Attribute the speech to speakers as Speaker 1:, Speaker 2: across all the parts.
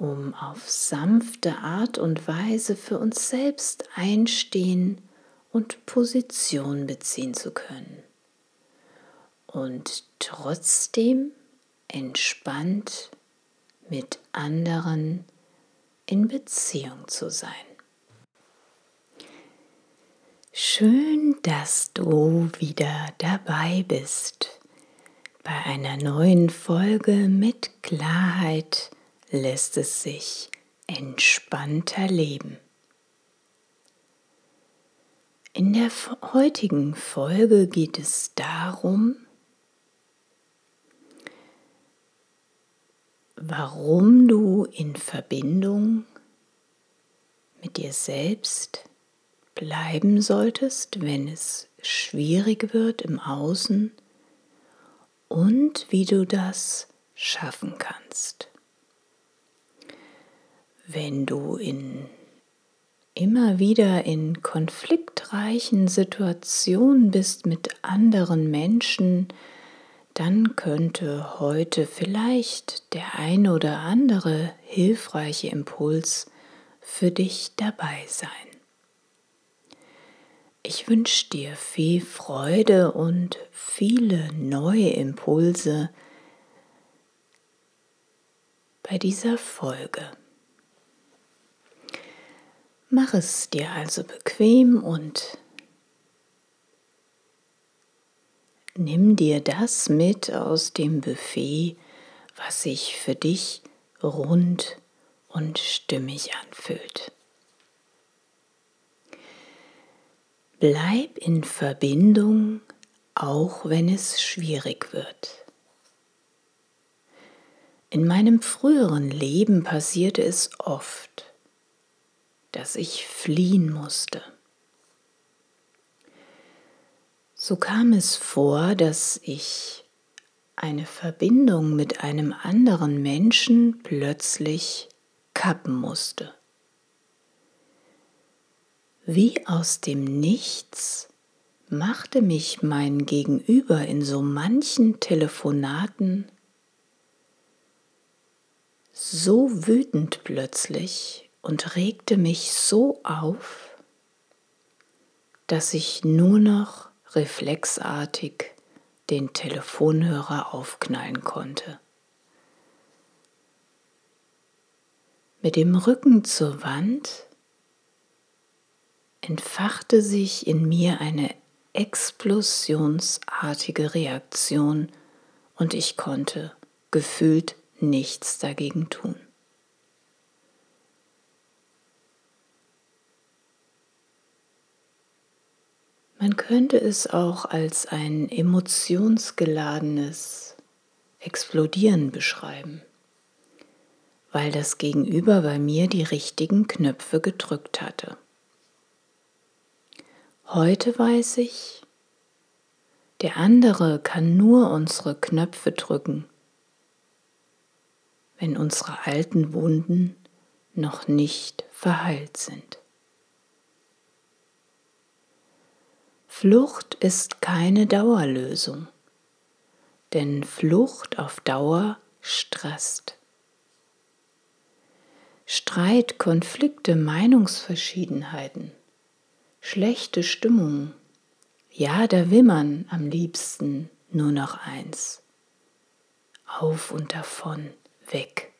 Speaker 1: um auf sanfte Art und Weise für uns selbst einstehen und Position beziehen zu können. Und trotzdem entspannt mit anderen in Beziehung zu sein. Schön, dass du wieder dabei bist bei einer neuen Folge mit Klarheit lässt es sich entspannter leben. In der heutigen Folge geht es darum, warum du in Verbindung mit dir selbst bleiben solltest, wenn es schwierig wird im Außen und wie du das schaffen kannst wenn du in immer wieder in konfliktreichen Situationen bist mit anderen Menschen, dann könnte heute vielleicht der eine oder andere hilfreiche Impuls für dich dabei sein. Ich wünsche dir viel Freude und viele neue Impulse bei dieser Folge. Mach es dir also bequem und nimm dir das mit aus dem Buffet, was sich für dich rund und stimmig anfühlt. Bleib in Verbindung, auch wenn es schwierig wird. In meinem früheren Leben passierte es oft, dass ich fliehen musste. So kam es vor, dass ich eine Verbindung mit einem anderen Menschen plötzlich kappen musste. Wie aus dem Nichts machte mich mein Gegenüber in so manchen Telefonaten so wütend plötzlich und regte mich so auf, dass ich nur noch reflexartig den Telefonhörer aufknallen konnte. Mit dem Rücken zur Wand entfachte sich in mir eine explosionsartige Reaktion und ich konnte gefühlt nichts dagegen tun. Man könnte es auch als ein emotionsgeladenes Explodieren beschreiben, weil das Gegenüber bei mir die richtigen Knöpfe gedrückt hatte. Heute weiß ich, der andere kann nur unsere Knöpfe drücken, wenn unsere alten Wunden noch nicht verheilt sind. Flucht ist keine Dauerlösung, denn Flucht auf Dauer stresst. Streit, Konflikte, Meinungsverschiedenheiten, schlechte Stimmung, ja, da will man am liebsten nur noch eins. Auf und davon, weg.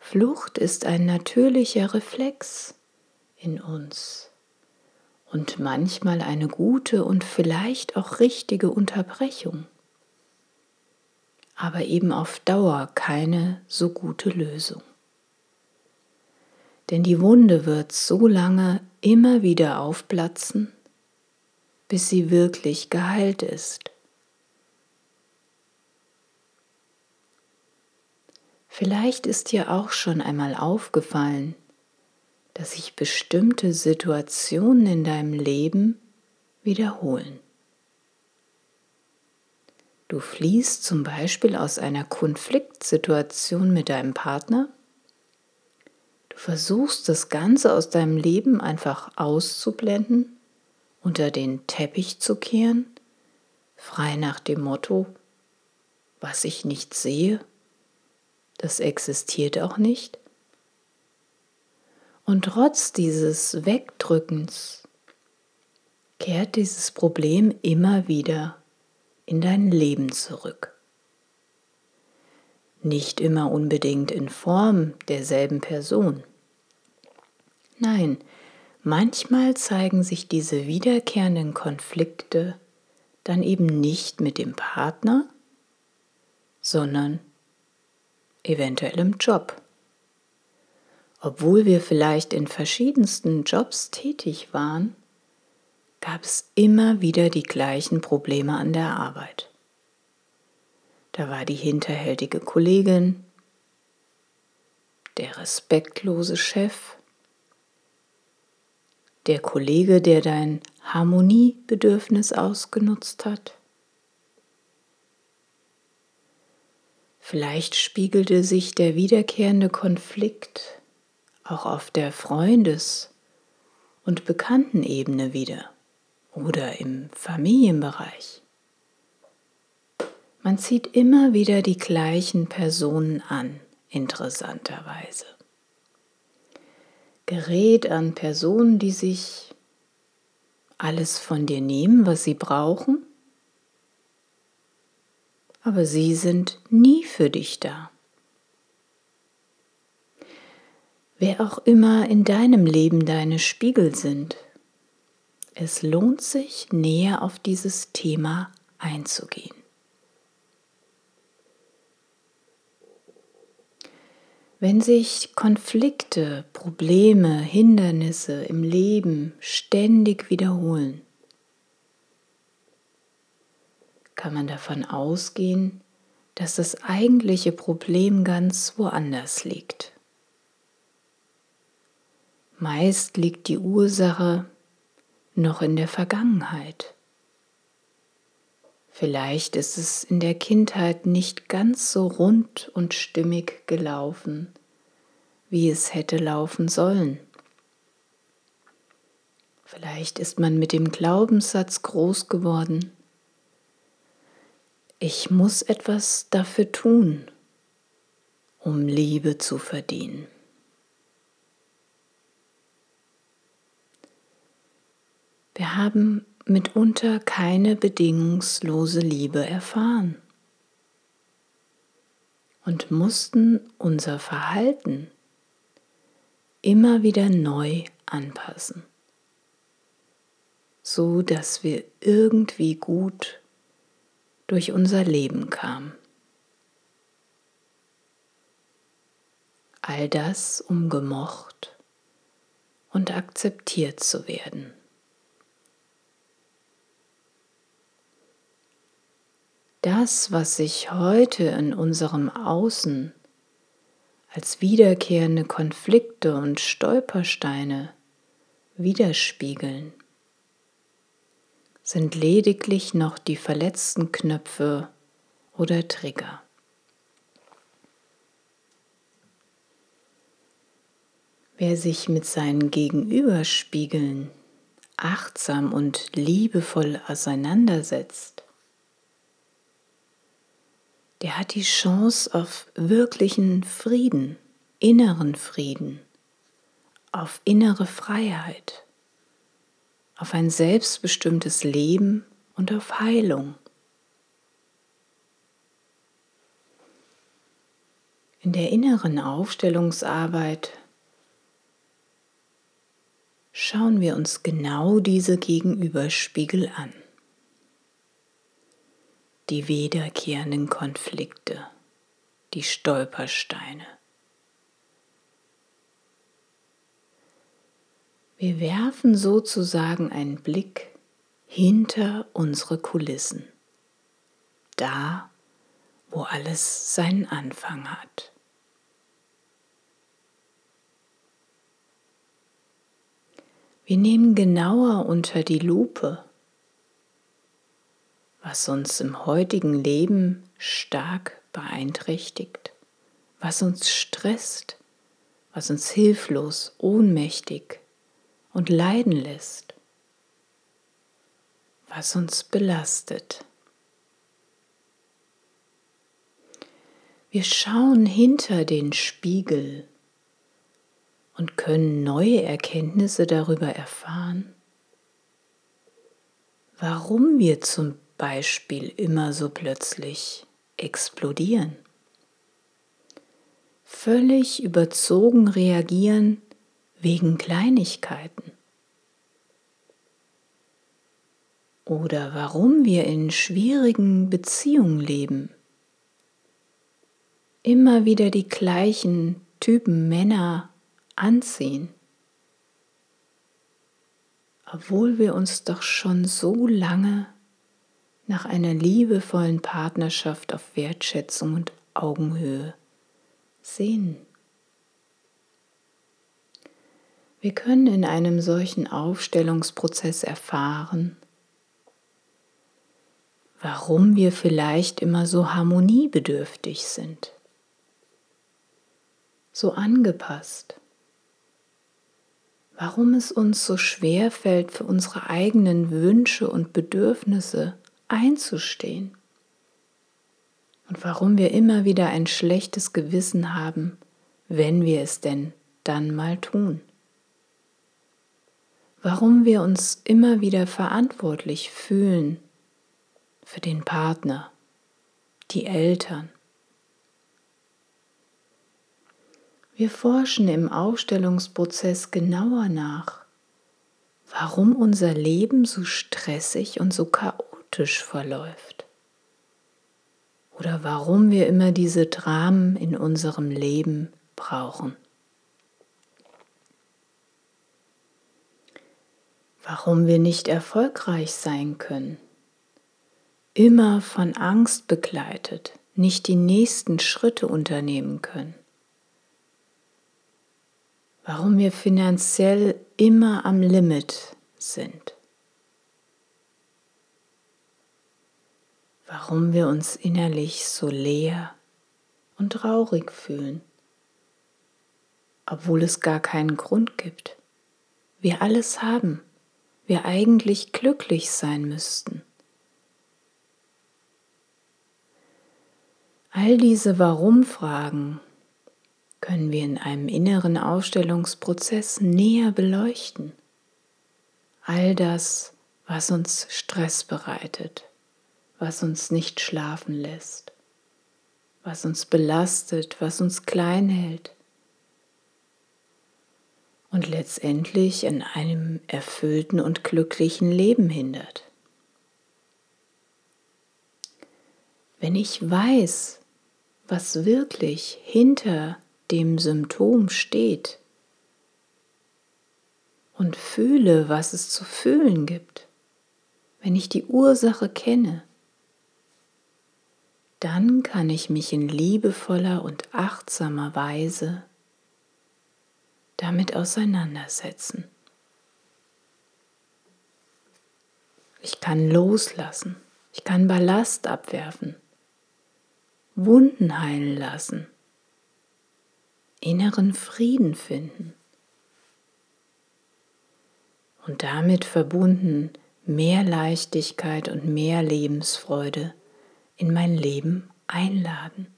Speaker 1: Flucht ist ein natürlicher Reflex in uns und manchmal eine gute und vielleicht auch richtige Unterbrechung, aber eben auf Dauer keine so gute Lösung. Denn die Wunde wird so lange immer wieder aufplatzen, bis sie wirklich geheilt ist. Vielleicht ist dir auch schon einmal aufgefallen, dass sich bestimmte Situationen in deinem Leben wiederholen. Du fliehst zum Beispiel aus einer Konfliktsituation mit deinem Partner. Du versuchst das Ganze aus deinem Leben einfach auszublenden, unter den Teppich zu kehren, frei nach dem Motto, was ich nicht sehe, das existiert auch nicht. Und trotz dieses Wegdrückens kehrt dieses Problem immer wieder in dein Leben zurück. Nicht immer unbedingt in Form derselben Person. Nein, manchmal zeigen sich diese wiederkehrenden Konflikte dann eben nicht mit dem Partner, sondern eventuell im Job obwohl wir vielleicht in verschiedensten Jobs tätig waren, gab es immer wieder die gleichen Probleme an der Arbeit. Da war die hinterhältige Kollegin, der respektlose Chef, der Kollege, der dein Harmoniebedürfnis ausgenutzt hat. Vielleicht spiegelte sich der wiederkehrende Konflikt auch auf der Freundes- und Bekanntenebene wieder oder im Familienbereich. Man zieht immer wieder die gleichen Personen an, interessanterweise. Gerät an Personen, die sich alles von dir nehmen, was sie brauchen, aber sie sind nie für dich da. Wer auch immer in deinem Leben deine Spiegel sind. Es lohnt sich, näher auf dieses Thema einzugehen. Wenn sich Konflikte, Probleme, Hindernisse im Leben ständig wiederholen, kann man davon ausgehen, dass das eigentliche Problem ganz woanders liegt. Meist liegt die Ursache noch in der Vergangenheit. Vielleicht ist es in der Kindheit nicht ganz so rund und stimmig gelaufen, wie es hätte laufen sollen. Vielleicht ist man mit dem Glaubenssatz groß geworden, ich muss etwas dafür tun, um Liebe zu verdienen. Wir haben mitunter keine bedingungslose Liebe erfahren und mussten unser Verhalten immer wieder neu anpassen, so dass wir irgendwie gut durch unser Leben kamen. All das, um gemocht und akzeptiert zu werden. Das, was sich heute in unserem Außen als wiederkehrende Konflikte und Stolpersteine widerspiegeln, sind lediglich noch die verletzten Knöpfe oder Trigger. Wer sich mit seinen Gegenüberspiegeln achtsam und liebevoll auseinandersetzt, der hat die Chance auf wirklichen Frieden, inneren Frieden, auf innere Freiheit, auf ein selbstbestimmtes Leben und auf Heilung. In der inneren Aufstellungsarbeit schauen wir uns genau diese Gegenüberspiegel an. Die wiederkehrenden Konflikte, die Stolpersteine. Wir werfen sozusagen einen Blick hinter unsere Kulissen, da, wo alles seinen Anfang hat. Wir nehmen genauer unter die Lupe, was uns im heutigen Leben stark beeinträchtigt, was uns stresst, was uns hilflos, ohnmächtig und leiden lässt, was uns belastet. Wir schauen hinter den Spiegel und können neue Erkenntnisse darüber erfahren, warum wir zum Beispiel immer so plötzlich explodieren, völlig überzogen reagieren wegen Kleinigkeiten. Oder warum wir in schwierigen Beziehungen leben, immer wieder die gleichen Typen Männer anziehen, obwohl wir uns doch schon so lange nach einer liebevollen Partnerschaft auf Wertschätzung und Augenhöhe. Sehnen. Wir können in einem solchen Aufstellungsprozess erfahren, warum wir vielleicht immer so harmoniebedürftig sind, so angepasst. Warum es uns so schwer fällt, für unsere eigenen Wünsche und Bedürfnisse einzustehen und warum wir immer wieder ein schlechtes Gewissen haben, wenn wir es denn dann mal tun. Warum wir uns immer wieder verantwortlich fühlen für den Partner, die Eltern, Wir forschen im Aufstellungsprozess genauer nach, warum unser Leben so stressig und so chaotisch verläuft. Oder warum wir immer diese Dramen in unserem Leben brauchen. Warum wir nicht erfolgreich sein können. Immer von Angst begleitet, nicht die nächsten Schritte unternehmen können warum wir finanziell immer am Limit sind. Warum wir uns innerlich so leer und traurig fühlen, obwohl es gar keinen Grund gibt. Wir alles haben, wir eigentlich glücklich sein müssten. All diese Warum-Fragen können wir in einem inneren Aufstellungsprozess näher beleuchten. All das, was uns Stress bereitet, was uns nicht schlafen lässt, was uns belastet, was uns klein hält und letztendlich an einem erfüllten und glücklichen Leben hindert. Wenn ich weiß, was wirklich hinter dem Symptom steht und fühle, was es zu fühlen gibt, wenn ich die Ursache kenne, dann kann ich mich in liebevoller und achtsamer Weise damit auseinandersetzen. Ich kann loslassen, ich kann Ballast abwerfen, Wunden heilen lassen. Inneren Frieden finden. Und damit verbunden mehr Leichtigkeit und mehr Lebensfreude in mein Leben einladen.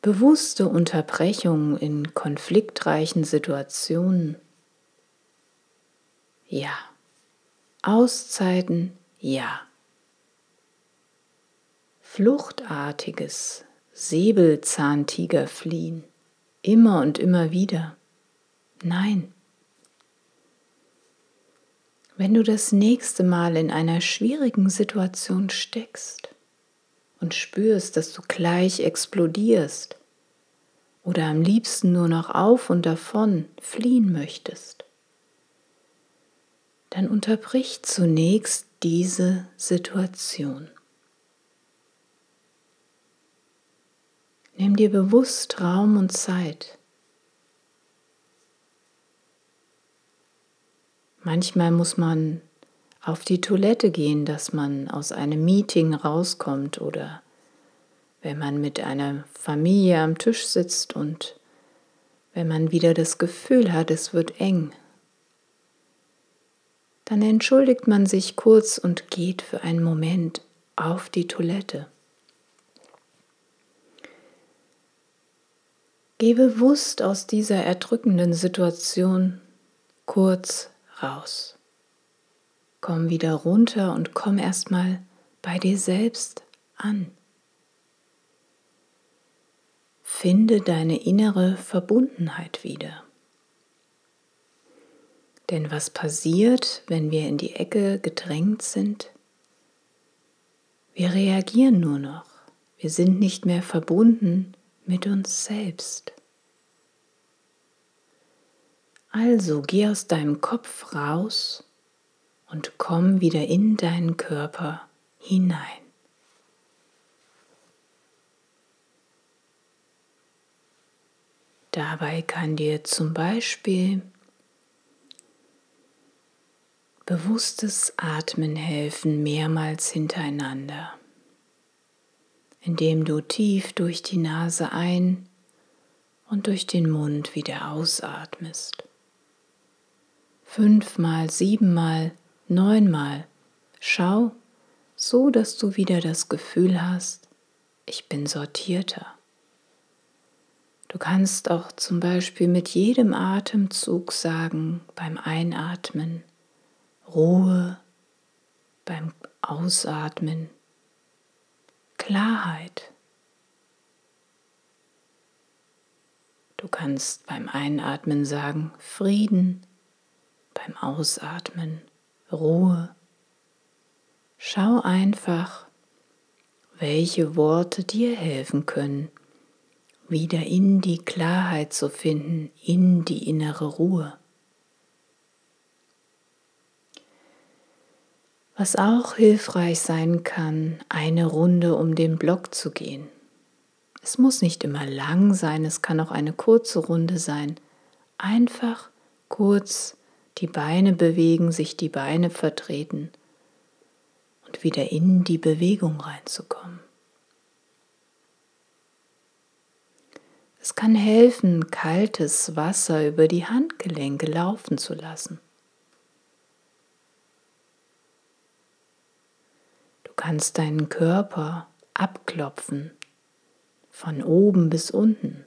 Speaker 1: Bewusste Unterbrechungen in konfliktreichen Situationen. Ja. Auszeiten. Ja fluchtartiges Säbelzahntigerfliehen. immer und immer wieder. Nein. Wenn du das nächste Mal in einer schwierigen Situation steckst und spürst, dass du gleich explodierst oder am liebsten nur noch auf und davon fliehen möchtest, dann unterbrich zunächst diese Situation. Nimm dir bewusst Raum und Zeit. Manchmal muss man auf die Toilette gehen, dass man aus einem Meeting rauskommt oder wenn man mit einer Familie am Tisch sitzt und wenn man wieder das Gefühl hat, es wird eng, dann entschuldigt man sich kurz und geht für einen Moment auf die Toilette. Geh bewusst aus dieser erdrückenden Situation kurz raus. Komm wieder runter und komm erstmal bei dir selbst an. Finde deine innere Verbundenheit wieder. Denn was passiert, wenn wir in die Ecke gedrängt sind? Wir reagieren nur noch. Wir sind nicht mehr verbunden mit uns selbst. Also geh aus deinem Kopf raus und komm wieder in deinen Körper hinein. Dabei kann dir zum Beispiel bewusstes Atmen helfen, mehrmals hintereinander indem du tief durch die Nase ein und durch den Mund wieder ausatmest. Fünfmal, siebenmal, neunmal. Schau, so dass du wieder das Gefühl hast, ich bin sortierter. Du kannst auch zum Beispiel mit jedem Atemzug sagen beim Einatmen Ruhe, beim Ausatmen Klarheit. Du kannst beim Einatmen sagen Frieden, beim Ausatmen Ruhe. Schau einfach, welche Worte dir helfen können, wieder in die Klarheit zu finden, in die innere Ruhe. Was auch hilfreich sein kann, eine Runde um den Block zu gehen. Es muss nicht immer lang sein, es kann auch eine kurze Runde sein. Einfach kurz die Beine bewegen, sich die Beine vertreten und wieder in die Bewegung reinzukommen. Es kann helfen, kaltes Wasser über die Handgelenke laufen zu lassen. kannst deinen Körper abklopfen, von oben bis unten.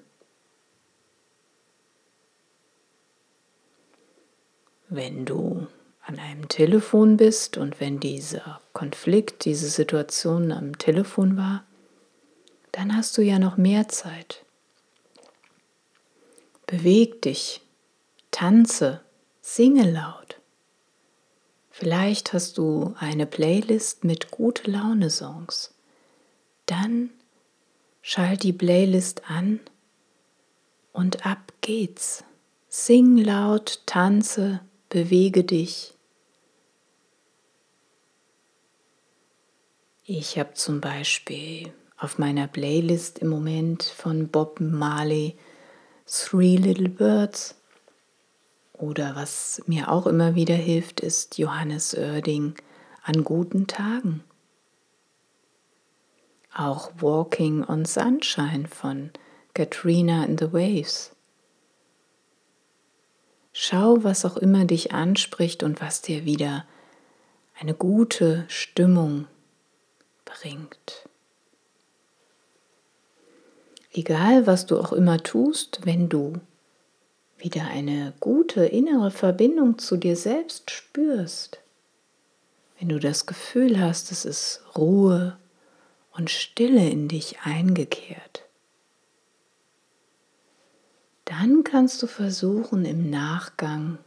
Speaker 1: Wenn du an einem Telefon bist und wenn dieser Konflikt, diese Situation am Telefon war, dann hast du ja noch mehr Zeit. Beweg dich, tanze, singe laut. Vielleicht hast du eine Playlist mit gute Laune Songs. Dann schalt die Playlist an und ab geht's. Sing laut, tanze, bewege dich. Ich habe zum Beispiel auf meiner Playlist im Moment von Bob Marley Three Little Birds oder was mir auch immer wieder hilft, ist Johannes Oerding an guten Tagen. Auch Walking on Sunshine von Katrina in the Waves. Schau, was auch immer dich anspricht und was dir wieder eine gute Stimmung bringt. Egal, was du auch immer tust, wenn du wieder eine gute innere Verbindung zu dir selbst spürst, wenn du das Gefühl hast, es ist Ruhe und Stille in dich eingekehrt, Dann kannst du versuchen, im Nachgang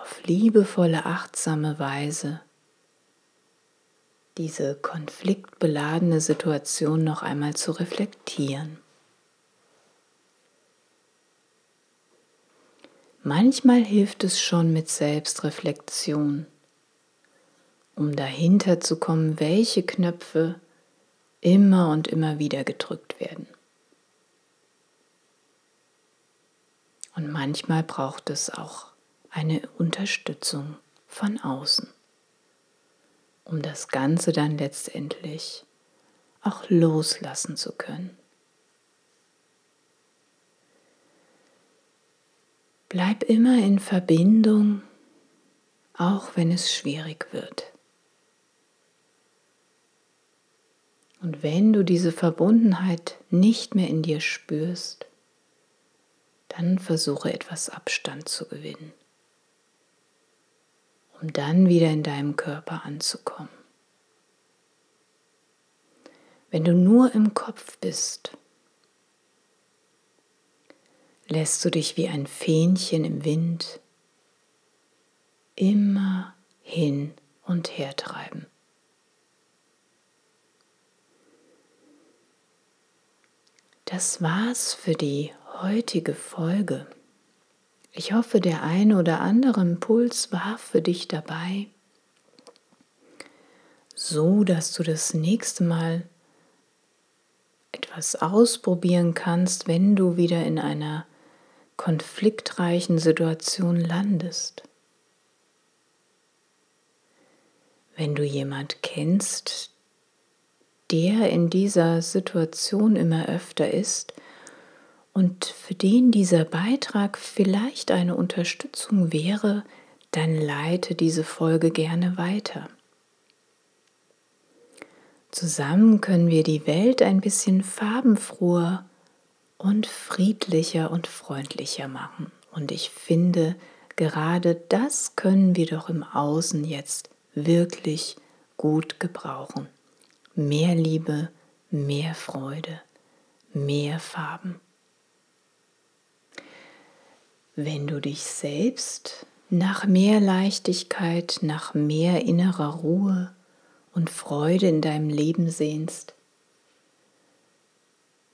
Speaker 1: auf liebevolle, achtsame Weise diese konfliktbeladene Situation noch einmal zu reflektieren. Manchmal hilft es schon mit Selbstreflexion, um dahinter zu kommen, welche Knöpfe immer und immer wieder gedrückt werden. Und manchmal braucht es auch eine Unterstützung von außen, um das Ganze dann letztendlich auch loslassen zu können. Bleib immer in Verbindung, auch wenn es schwierig wird. Und wenn du diese Verbundenheit nicht mehr in dir spürst, dann versuche etwas Abstand zu gewinnen, um dann wieder in deinem Körper anzukommen. Wenn du nur im Kopf bist, lässt du dich wie ein Fähnchen im Wind immer hin und her treiben. Das war's für die heutige Folge. Ich hoffe, der eine oder andere Impuls war für dich dabei, so dass du das nächste Mal etwas ausprobieren kannst, wenn du wieder in einer konfliktreichen Situation landest. Wenn du jemand kennst, der in dieser Situation immer öfter ist und für den dieser Beitrag vielleicht eine Unterstützung wäre, dann leite diese Folge gerne weiter. Zusammen können wir die Welt ein bisschen farbenfroher und friedlicher und freundlicher machen. Und ich finde, gerade das können wir doch im Außen jetzt wirklich gut gebrauchen mehr Liebe, mehr Freude, mehr Farben. Wenn du dich selbst nach mehr Leichtigkeit, nach mehr innerer Ruhe und Freude in deinem Leben sehnst,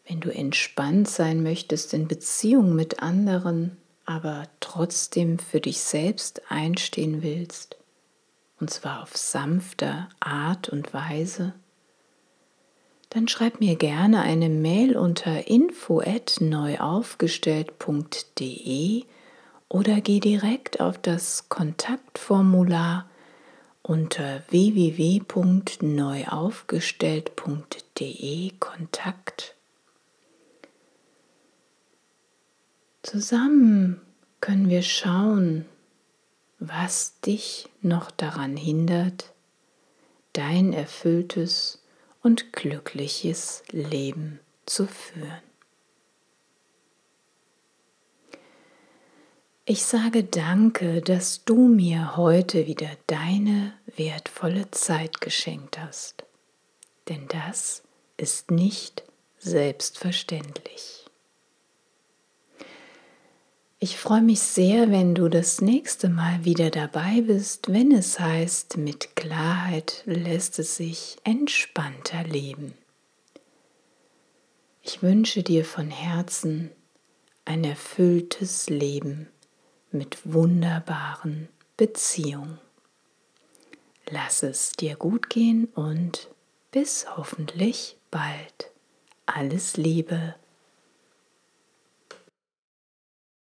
Speaker 1: wenn du entspannt sein möchtest in Beziehung mit anderen, aber trotzdem für dich selbst einstehen willst, und zwar auf sanfter Art und Weise, dann schreib mir gerne eine Mail unter info@neuaufgestellt.de oder geh direkt auf das Kontaktformular unter www.neuaufgestellt.de Kontakt. Zusammen können wir schauen, was dich noch daran hindert, dein erfülltes und glückliches Leben zu führen. Ich sage danke, dass du mir heute wieder deine wertvolle Zeit geschenkt hast, denn das ist nicht selbstverständlich. Ich freue mich sehr, wenn du das nächste Mal wieder dabei bist, wenn es heißt, mit Klarheit lässt es sich entspannter leben. Ich wünsche dir von Herzen ein erfülltes Leben mit wunderbaren Beziehungen. Lass es dir gut gehen und bis hoffentlich bald. Alles Liebe